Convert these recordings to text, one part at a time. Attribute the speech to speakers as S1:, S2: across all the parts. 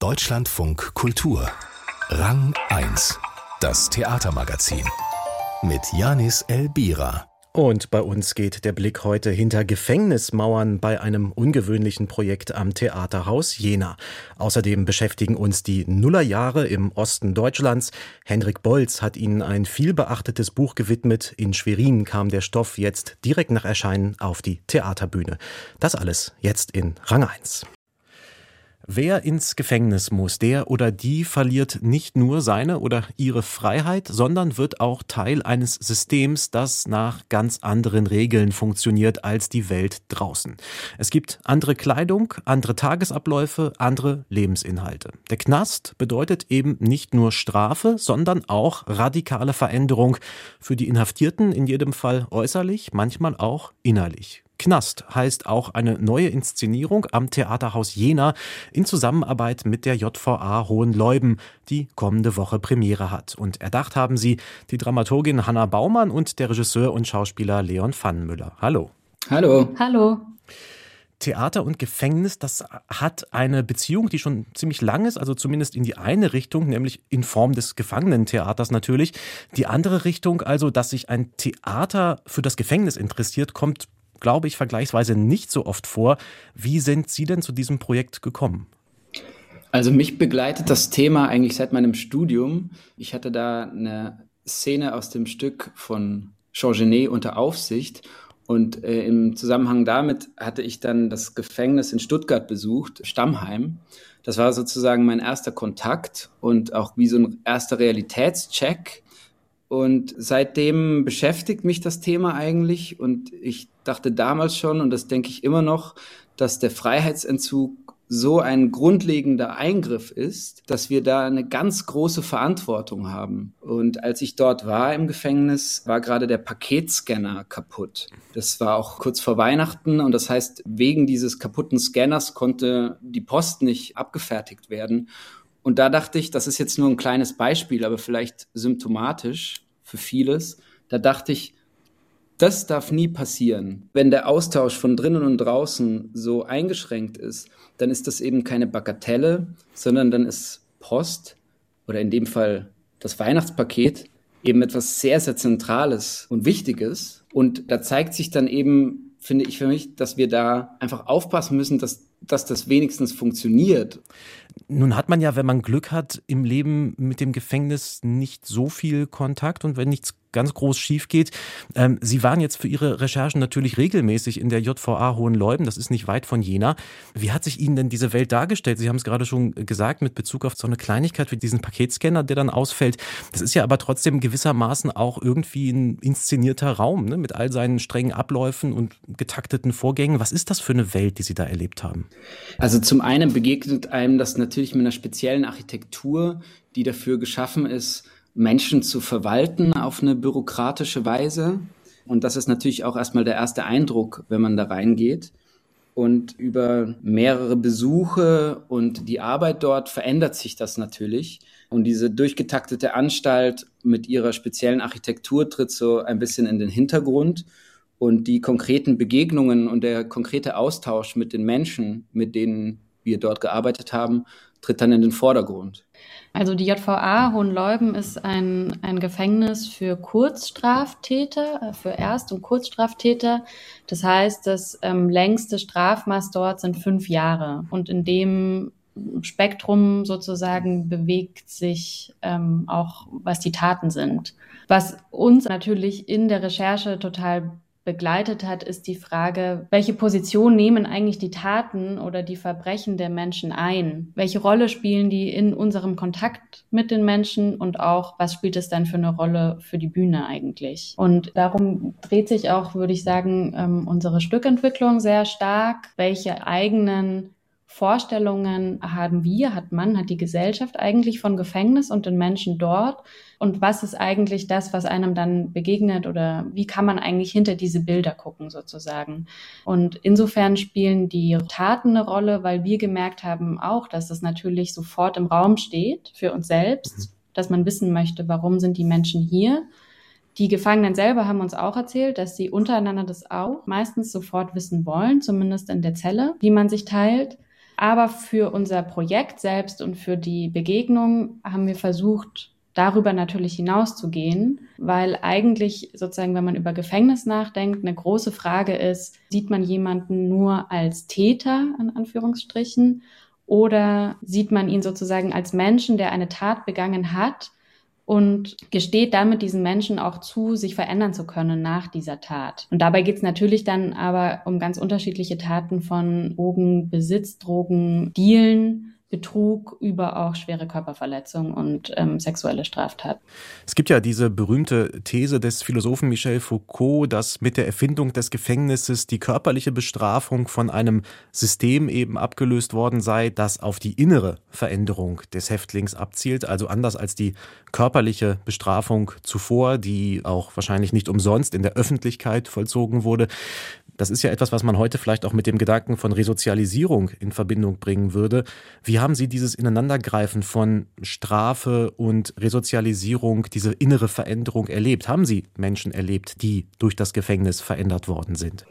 S1: Deutschlandfunk Kultur. Rang 1. Das Theatermagazin. Mit Janis Elbira.
S2: Und bei uns geht der Blick heute hinter Gefängnismauern bei einem ungewöhnlichen Projekt am Theaterhaus Jena. Außerdem beschäftigen uns die Nullerjahre im Osten Deutschlands. Hendrik Bolz hat ihnen ein vielbeachtetes Buch gewidmet. In Schwerin kam der Stoff jetzt direkt nach Erscheinen auf die Theaterbühne. Das alles jetzt in Rang 1. Wer ins Gefängnis muss, der oder die verliert nicht nur seine oder ihre Freiheit, sondern wird auch Teil eines Systems, das nach ganz anderen Regeln funktioniert als die Welt draußen. Es gibt andere Kleidung, andere Tagesabläufe, andere Lebensinhalte. Der Knast bedeutet eben nicht nur Strafe, sondern auch radikale Veränderung für die Inhaftierten, in jedem Fall äußerlich, manchmal auch innerlich. Knast heißt auch eine neue Inszenierung am Theaterhaus Jena in Zusammenarbeit mit der JVA Hohenleuben, die kommende Woche Premiere hat. Und erdacht haben sie die Dramaturgin Hanna Baumann und der Regisseur und Schauspieler Leon Pfannenmüller. Hallo.
S3: Hallo.
S4: Hallo.
S2: Theater und Gefängnis, das hat eine Beziehung, die schon ziemlich lang ist, also zumindest in die eine Richtung, nämlich in Form des Gefangenentheaters natürlich. Die andere Richtung, also, dass sich ein Theater für das Gefängnis interessiert, kommt glaube ich, vergleichsweise nicht so oft vor. Wie sind Sie denn zu diesem Projekt gekommen?
S3: Also mich begleitet das Thema eigentlich seit meinem Studium. Ich hatte da eine Szene aus dem Stück von Jean Genet unter Aufsicht und äh, im Zusammenhang damit hatte ich dann das Gefängnis in Stuttgart besucht, Stammheim. Das war sozusagen mein erster Kontakt und auch wie so ein erster Realitätscheck. Und seitdem beschäftigt mich das Thema eigentlich. Und ich dachte damals schon, und das denke ich immer noch, dass der Freiheitsentzug so ein grundlegender Eingriff ist, dass wir da eine ganz große Verantwortung haben. Und als ich dort war im Gefängnis, war gerade der Paketscanner kaputt. Das war auch kurz vor Weihnachten und das heißt, wegen dieses kaputten Scanners konnte die Post nicht abgefertigt werden. Und da dachte ich, das ist jetzt nur ein kleines Beispiel, aber vielleicht symptomatisch für vieles. Da dachte ich, das darf nie passieren. Wenn der Austausch von drinnen und draußen so eingeschränkt ist, dann ist das eben keine Bagatelle, sondern dann ist Post oder in dem Fall das Weihnachtspaket eben etwas sehr, sehr Zentrales und Wichtiges. Und da zeigt sich dann eben, finde ich für mich, dass wir da einfach aufpassen müssen, dass, dass das wenigstens funktioniert.
S2: Nun hat man ja, wenn man Glück hat, im Leben mit dem Gefängnis nicht so viel Kontakt und wenn nichts ganz groß schief geht. Ähm, Sie waren jetzt für Ihre Recherchen natürlich regelmäßig in der JVA Hohenleuben, das ist nicht weit von Jena. Wie hat sich Ihnen denn diese Welt dargestellt? Sie haben es gerade schon gesagt mit Bezug auf so eine Kleinigkeit wie diesen Paketscanner, der dann ausfällt. Das ist ja aber trotzdem gewissermaßen auch irgendwie ein inszenierter Raum ne? mit all seinen strengen Abläufen und getakteten Vorgängen. Was ist das für eine Welt, die Sie da erlebt haben?
S3: Also zum einen begegnet einem das natürlich natürlich mit einer speziellen Architektur, die dafür geschaffen ist, Menschen zu verwalten auf eine bürokratische Weise. Und das ist natürlich auch erstmal der erste Eindruck, wenn man da reingeht. Und über mehrere Besuche und die Arbeit dort verändert sich das natürlich. Und diese durchgetaktete Anstalt mit ihrer speziellen Architektur tritt so ein bisschen in den Hintergrund. Und die konkreten Begegnungen und der konkrete Austausch mit den Menschen, mit denen wir dort gearbeitet haben, tritt dann in den Vordergrund.
S4: Also die JVA Hohenleuben ist ein, ein Gefängnis für Kurzstraftäter, äh, für Erst- und Kurzstraftäter. Das heißt, das ähm, längste Strafmaß dort sind fünf Jahre. Und in dem Spektrum sozusagen bewegt sich ähm, auch, was die Taten sind. Was uns natürlich in der Recherche total begleitet hat, ist die Frage, welche Position nehmen eigentlich die Taten oder die Verbrechen der Menschen ein? Welche Rolle spielen die in unserem Kontakt mit den Menschen und auch, was spielt es dann für eine Rolle für die Bühne eigentlich? Und darum dreht sich auch, würde ich sagen, ähm, unsere Stückentwicklung sehr stark. Welche eigenen Vorstellungen haben wir, hat man, hat die Gesellschaft eigentlich von Gefängnis und den Menschen dort? Und was ist eigentlich das, was einem dann begegnet oder wie kann man eigentlich hinter diese Bilder gucken sozusagen? Und insofern spielen die Taten eine Rolle, weil wir gemerkt haben auch, dass es natürlich sofort im Raum steht für uns selbst, mhm. dass man wissen möchte, warum sind die Menschen hier? Die Gefangenen selber haben uns auch erzählt, dass sie untereinander das auch meistens sofort wissen wollen, zumindest in der Zelle, wie man sich teilt. Aber für unser Projekt selbst und für die Begegnung haben wir versucht, darüber natürlich hinauszugehen, weil eigentlich sozusagen, wenn man über Gefängnis nachdenkt, eine große Frage ist, sieht man jemanden nur als Täter, in Anführungsstrichen, oder sieht man ihn sozusagen als Menschen, der eine Tat begangen hat und gesteht damit diesen Menschen auch zu, sich verändern zu können nach dieser Tat. Und dabei geht es natürlich dann aber um ganz unterschiedliche Taten von Drogenbesitz, Drogendealen, Betrug über auch schwere Körperverletzung und ähm, sexuelle Straftaten.
S2: Es gibt ja diese berühmte These des Philosophen Michel Foucault, dass mit der Erfindung des Gefängnisses die körperliche Bestrafung von einem System eben abgelöst worden sei, das auf die innere Veränderung des Häftlings abzielt, also anders als die körperliche Bestrafung zuvor, die auch wahrscheinlich nicht umsonst in der Öffentlichkeit vollzogen wurde. Das ist ja etwas, was man heute vielleicht auch mit dem Gedanken von Resozialisierung in Verbindung bringen würde. Wie haben Sie dieses Ineinandergreifen von Strafe und Resozialisierung, diese innere Veränderung erlebt? Haben Sie Menschen erlebt, die durch das Gefängnis verändert worden sind?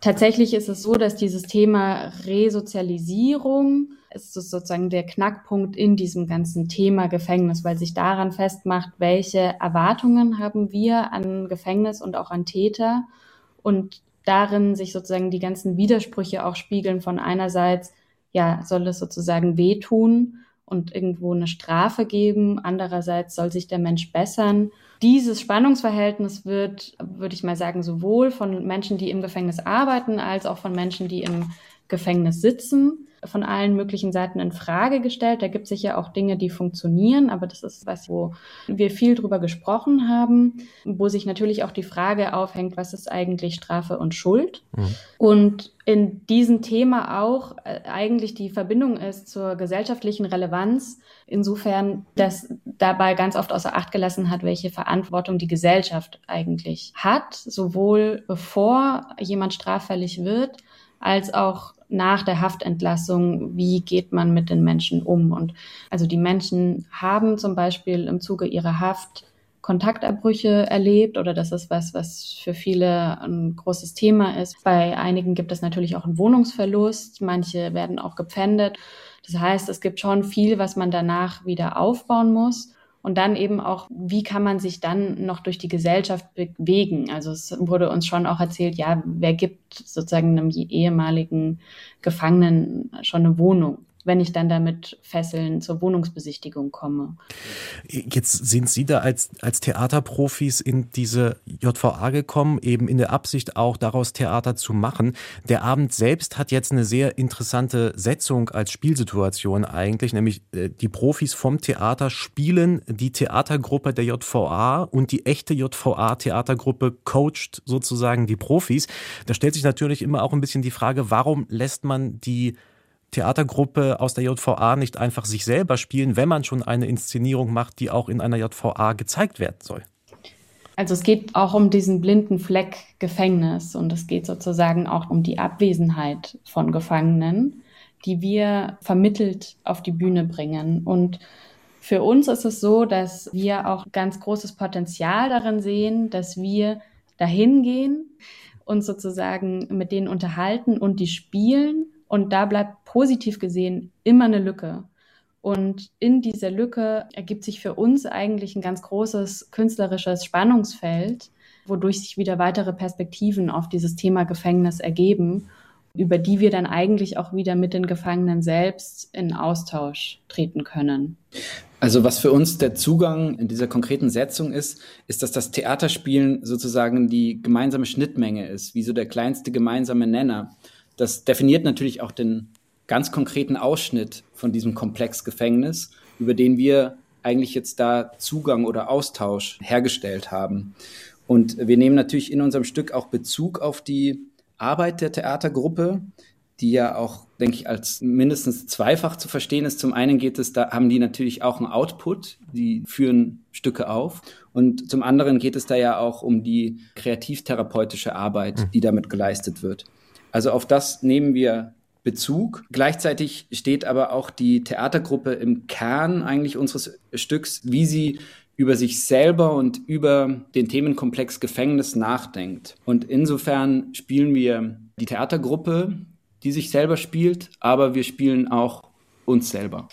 S4: Tatsächlich ist es so, dass dieses Thema Resozialisierung ist sozusagen der Knackpunkt in diesem ganzen Thema Gefängnis, weil sich daran festmacht, welche Erwartungen haben wir an Gefängnis und auch an Täter. Und darin sich sozusagen die ganzen Widersprüche auch spiegeln von einerseits, ja, soll es sozusagen wehtun und irgendwo eine Strafe geben, andererseits soll sich der Mensch bessern. Dieses Spannungsverhältnis wird, würde ich mal sagen, sowohl von Menschen, die im Gefängnis arbeiten, als auch von Menschen, die im Gefängnis sitzen, von allen möglichen Seiten in Frage gestellt. Da gibt es sicher auch Dinge, die funktionieren, aber das ist was, wo wir viel drüber gesprochen haben, wo sich natürlich auch die Frage aufhängt, was ist eigentlich Strafe und Schuld? Mhm. Und in diesem Thema auch äh, eigentlich die Verbindung ist zur gesellschaftlichen Relevanz, insofern, dass dabei ganz oft außer Acht gelassen hat, welche Verantwortung die Gesellschaft eigentlich hat, sowohl bevor jemand straffällig wird, als auch nach der Haftentlassung, wie geht man mit den Menschen um? Und also die Menschen haben zum Beispiel im Zuge ihrer Haft Kontaktabbrüche erlebt oder das ist was, was für viele ein großes Thema ist. Bei einigen gibt es natürlich auch einen Wohnungsverlust, manche werden auch gepfändet. Das heißt, es gibt schon viel, was man danach wieder aufbauen muss. Und dann eben auch, wie kann man sich dann noch durch die Gesellschaft bewegen? Also es wurde uns schon auch erzählt, ja, wer gibt sozusagen einem ehemaligen Gefangenen schon eine Wohnung? Wenn ich dann damit Fesseln zur Wohnungsbesichtigung komme.
S2: Jetzt sind Sie da als, als Theaterprofis in diese JVA gekommen, eben in der Absicht auch daraus Theater zu machen. Der Abend selbst hat jetzt eine sehr interessante Setzung als Spielsituation eigentlich, nämlich äh, die Profis vom Theater spielen die Theatergruppe der JVA und die echte JVA-Theatergruppe coacht sozusagen die Profis. Da stellt sich natürlich immer auch ein bisschen die Frage, warum lässt man die Theatergruppe aus der JVA nicht einfach sich selber spielen, wenn man schon eine Inszenierung macht, die auch in einer JVA gezeigt werden soll?
S4: Also es geht auch um diesen blinden Fleck Gefängnis und es geht sozusagen auch um die Abwesenheit von Gefangenen, die wir vermittelt auf die Bühne bringen. Und für uns ist es so, dass wir auch ganz großes Potenzial darin sehen, dass wir dahin gehen, uns sozusagen mit denen unterhalten und die spielen und da bleibt positiv gesehen immer eine Lücke. Und in dieser Lücke ergibt sich für uns eigentlich ein ganz großes künstlerisches Spannungsfeld, wodurch sich wieder weitere Perspektiven auf dieses Thema Gefängnis ergeben, über die wir dann eigentlich auch wieder mit den Gefangenen selbst in Austausch treten können.
S3: Also was für uns der Zugang in dieser konkreten Setzung ist, ist, dass das Theaterspielen sozusagen die gemeinsame Schnittmenge ist, wie so der kleinste gemeinsame Nenner. Das definiert natürlich auch den ganz konkreten Ausschnitt von diesem Komplex Gefängnis, über den wir eigentlich jetzt da Zugang oder Austausch hergestellt haben. Und wir nehmen natürlich in unserem Stück auch Bezug auf die Arbeit der Theatergruppe, die ja auch, denke ich, als mindestens zweifach zu verstehen ist. Zum einen geht es, da haben die natürlich auch einen Output, die führen Stücke auf. Und zum anderen geht es da ja auch um die kreativtherapeutische Arbeit, hm. die damit geleistet wird. Also auf das nehmen wir Bezug. Gleichzeitig steht aber auch die Theatergruppe im Kern eigentlich unseres Stücks, wie sie über sich selber und über den Themenkomplex Gefängnis nachdenkt. Und insofern spielen wir die Theatergruppe, die sich selber spielt, aber wir spielen auch uns selber.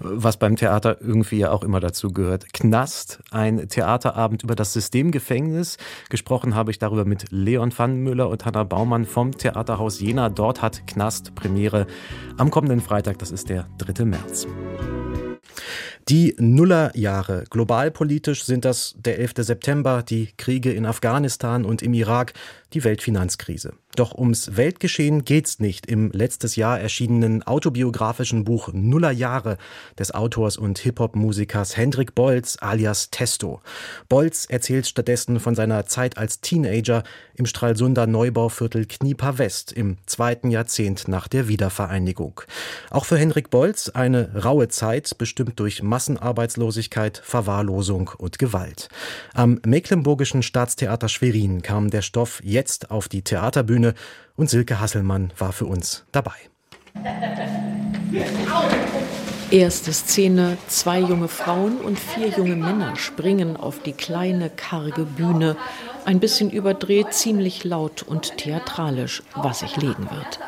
S2: Was beim Theater irgendwie ja auch immer dazu gehört. Knast, ein Theaterabend über das Systemgefängnis. Gesprochen habe ich darüber mit Leon Pfannenmüller und Hanna Baumann vom Theaterhaus Jena. Dort hat Knast Premiere am kommenden Freitag, das ist der 3. März. Die Nullerjahre. Globalpolitisch sind das der 11. September, die Kriege in Afghanistan und im Irak, die Weltfinanzkrise. Doch ums Weltgeschehen geht's nicht im letztes Jahr erschienenen autobiografischen Buch Nullerjahre des Autors und Hip-Hop-Musikers Hendrik Bolz alias Testo. Bolz erzählt stattdessen von seiner Zeit als Teenager im Stralsunder Neubauviertel Knieper West im zweiten Jahrzehnt nach der Wiedervereinigung. Auch für Hendrik Bolz eine raue Zeit, bestimmt durch Massenarbeitslosigkeit, Verwahrlosung und Gewalt. Am Mecklenburgischen Staatstheater Schwerin kam der Stoff jetzt auf die Theaterbühne und Silke Hasselmann war für uns dabei.
S5: Erste Szene, zwei junge Frauen und vier junge Männer springen auf die kleine, karge Bühne, ein bisschen überdreht, ziemlich laut und theatralisch, was sich legen wird.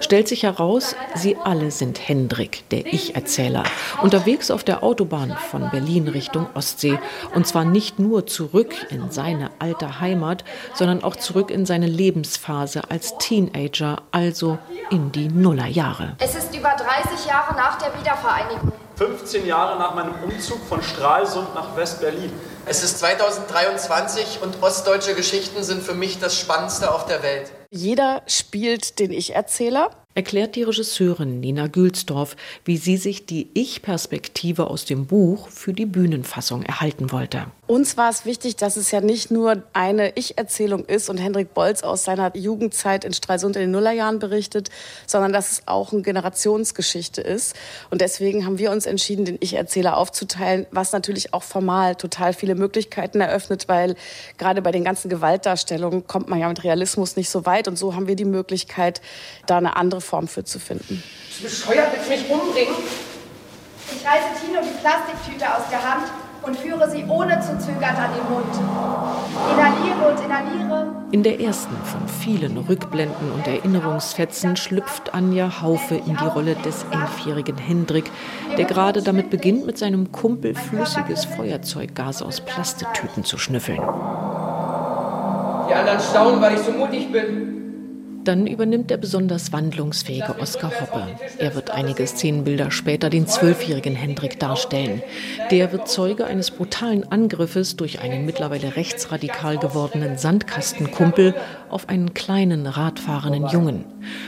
S5: Stellt sich heraus, sie alle sind Hendrik, der Ich-Erzähler, unterwegs auf der Autobahn von Berlin Richtung Ostsee. Und zwar nicht nur zurück in seine alte Heimat, sondern auch zurück in seine Lebensphase als Teenager, also in die Nullerjahre.
S6: Es ist über 30 Jahre nach der Wiedervereinigung.
S7: 15 Jahre nach meinem Umzug von Stralsund nach West-Berlin.
S8: Es ist 2023 und ostdeutsche Geschichten sind für mich das Spannendste auf der Welt.
S9: Jeder spielt den Ich-Erzähler
S5: erklärt die Regisseurin Nina Gülsdorf, wie sie sich die Ich-Perspektive aus dem Buch für die Bühnenfassung erhalten wollte.
S9: Uns war es wichtig, dass es ja nicht nur eine Ich-Erzählung ist und Hendrik Bolz aus seiner Jugendzeit in Stralsund in den Nullerjahren berichtet, sondern dass es auch eine Generationsgeschichte ist. Und deswegen haben wir uns entschieden, den Ich-Erzähler aufzuteilen, was natürlich auch formal total viele Möglichkeiten eröffnet, weil gerade bei den ganzen Gewaltdarstellungen kommt man ja mit Realismus nicht so weit. Und so haben wir die Möglichkeit, da eine andere Form für zu finden.
S6: Bescheuert, willst du mich umbringen? Ich reiße Tino die Plastiktüte aus der Hand und führe sie ohne zu zögern an den Mund. Inhaliere und inhaliere.
S5: In der ersten von vielen Rückblenden und Erinnerungsfetzen schlüpft Anja Haufe in die Rolle des elfjährigen Hendrik, der gerade damit beginnt, mit seinem Kumpel flüssiges Feuerzeuggas aus Plastetüten zu schnüffeln.
S8: Die anderen staunen, weil ich so mutig bin.
S5: Dann übernimmt der besonders wandlungsfähige Oskar Hoppe. Er wird einige Szenenbilder später den zwölfjährigen Hendrik darstellen. Der wird Zeuge eines brutalen Angriffes durch einen mittlerweile rechtsradikal gewordenen Sandkastenkumpel auf einen kleinen radfahrenden Jungen.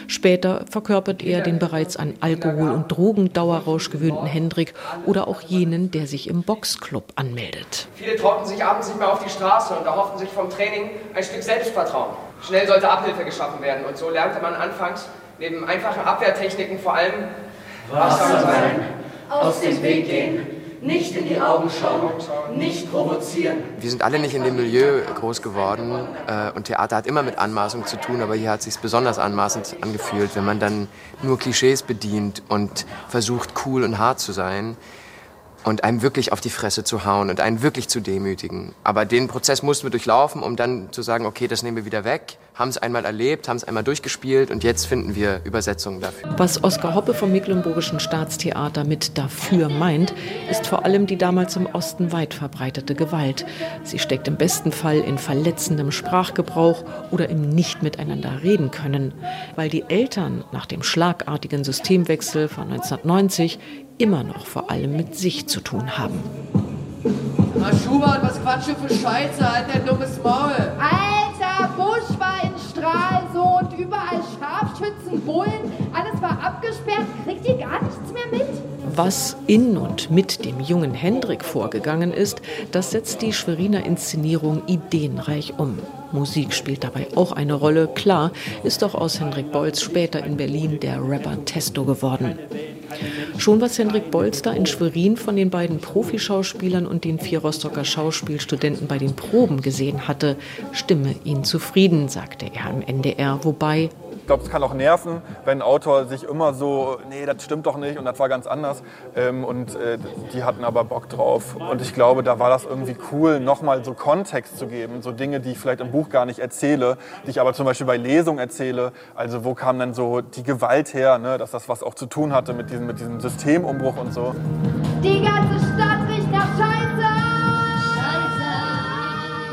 S5: Später verkörpert er den bereits an Alkohol und Drogendauerrausch gewöhnten Hendrik oder auch jenen, der sich im Boxclub anmeldet.
S8: Viele trauten sich abends nicht mehr auf die Straße und erhoffen sich vom Training ein Stück Selbstvertrauen. Schnell sollte Abhilfe geschaffen werden. Und so lernte man anfangs neben einfachen Abwehrtechniken vor allem
S10: wachsam sein, aus dem Weg gehen, nicht in die Augen schauen, nicht provozieren.
S11: Wir sind alle nicht in dem Milieu groß geworden äh, und Theater hat immer mit Anmaßung zu tun, aber hier hat es sich besonders anmaßend angefühlt, wenn man dann nur Klischees bedient und versucht cool und hart zu sein und einem wirklich auf die Fresse zu hauen und einen wirklich zu demütigen. Aber den Prozess mussten wir durchlaufen, um dann zu sagen, okay, das nehmen wir wieder weg, haben es einmal erlebt, haben es einmal durchgespielt und jetzt finden wir Übersetzungen dafür.
S5: Was Oskar Hoppe vom Mecklenburgischen Staatstheater mit dafür meint, ist vor allem die damals im Osten weit verbreitete Gewalt. Sie steckt im besten Fall in verletzendem Sprachgebrauch oder im nicht miteinander reden können, weil die Eltern nach dem schlagartigen Systemwechsel von 1990 immer noch vor allem mit sich zu tun haben.
S10: Na Schubert, was quatsch du für Scheiße, halt dein dummes Maul.
S6: Alter, Busch war in Stralsund, überall Scharfschützen, Bullen, alles war abgesperrt, kriegt ihr gar nichts mehr mit?
S5: Was in und mit dem jungen Hendrik vorgegangen ist, das setzt die Schweriner Inszenierung ideenreich um. Musik spielt dabei auch eine Rolle. Klar ist doch aus Hendrik Bolz später in Berlin der Rapper Testo geworden. Schon was Hendrik Bolster in Schwerin von den beiden Profischauspielern und den vier Rostocker Schauspielstudenten bei den Proben gesehen hatte, stimme ihn zufrieden, sagte er im NDR, wobei
S12: ich glaube, es kann auch nerven, wenn ein Autor sich immer so, nee, das stimmt doch nicht und das war ganz anders. Ähm, und äh, die hatten aber Bock drauf. Und ich glaube, da war das irgendwie cool, nochmal so Kontext zu geben, so Dinge, die ich vielleicht im Buch gar nicht erzähle, die ich aber zum Beispiel bei Lesungen erzähle. Also wo kam dann so die Gewalt her, ne? dass das was auch zu tun hatte mit diesem, mit diesem Systemumbruch und so.
S6: Die ganze Stadt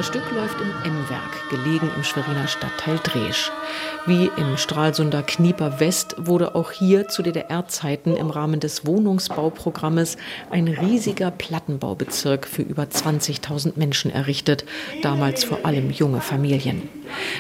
S5: Das Stück läuft im M-Werk, gelegen im Schweriner Stadtteil Dresch. Wie im Stralsunder Knieper West wurde auch hier zu DDR-Zeiten im Rahmen des Wohnungsbauprogrammes ein riesiger Plattenbaubezirk für über 20.000 Menschen errichtet, damals vor allem junge Familien.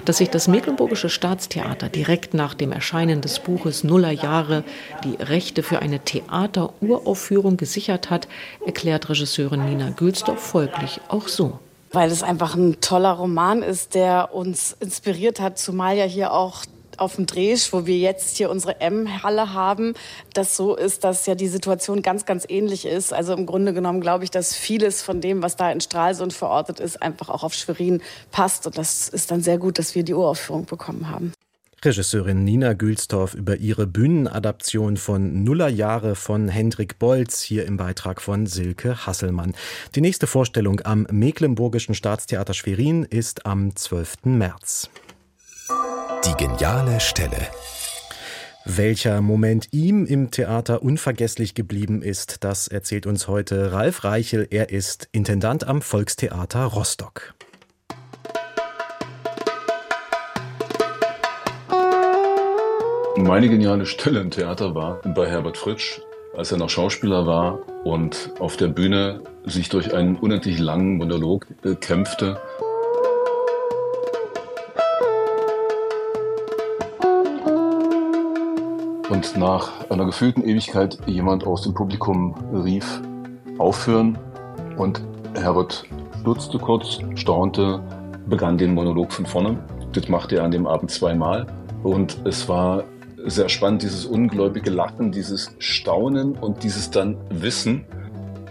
S5: Dass sich das Mecklenburgische Staatstheater direkt nach dem Erscheinen des Buches Nuller Jahre die Rechte für eine Theateruraufführung gesichert hat, erklärt Regisseurin Nina Gülsdorf folglich auch so
S9: weil es einfach ein toller Roman ist, der uns inspiriert hat, zumal ja hier auch auf dem Dresch, wo wir jetzt hier unsere M-Halle haben, das so ist, dass ja die Situation ganz, ganz ähnlich ist. Also im Grunde genommen glaube ich, dass vieles von dem, was da in Stralsund verortet ist, einfach auch auf Schwerin passt. Und das ist dann sehr gut, dass wir die Uraufführung bekommen haben.
S2: Regisseurin Nina Gülstorff über ihre Bühnenadaption von Nullerjahre von Hendrik Bolz hier im Beitrag von Silke Hasselmann. Die nächste Vorstellung am Mecklenburgischen Staatstheater Schwerin ist am 12. März.
S1: Die geniale Stelle.
S2: Welcher Moment ihm im Theater unvergesslich geblieben ist, das erzählt uns heute Ralf Reichel. Er ist Intendant am Volkstheater Rostock.
S13: Meine geniale Stelle im Theater war bei Herbert Fritsch, als er noch Schauspieler war und auf der Bühne sich durch einen unendlich langen Monolog kämpfte. Und nach einer gefühlten Ewigkeit jemand aus dem Publikum rief, aufhören. Und Herbert stutzte kurz, staunte, begann den Monolog von vorne. Das machte er an dem Abend zweimal. Und es war sehr spannend, dieses ungläubige Lachen, dieses Staunen und dieses dann Wissen,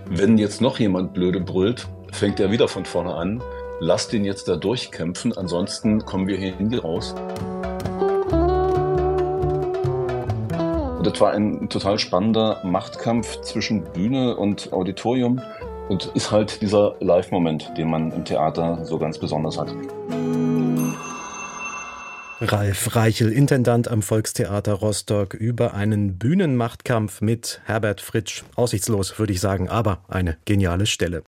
S13: wenn jetzt noch jemand blöde brüllt, fängt er wieder von vorne an. Lass den jetzt da durchkämpfen, ansonsten kommen wir hier nie raus. Und das war ein total spannender Machtkampf zwischen Bühne und Auditorium und ist halt dieser Live-Moment, den man im Theater so ganz besonders hat.
S2: Ralf Reichel, Intendant am Volkstheater Rostock, über einen Bühnenmachtkampf mit Herbert Fritsch. Aussichtslos, würde ich sagen, aber eine geniale Stelle.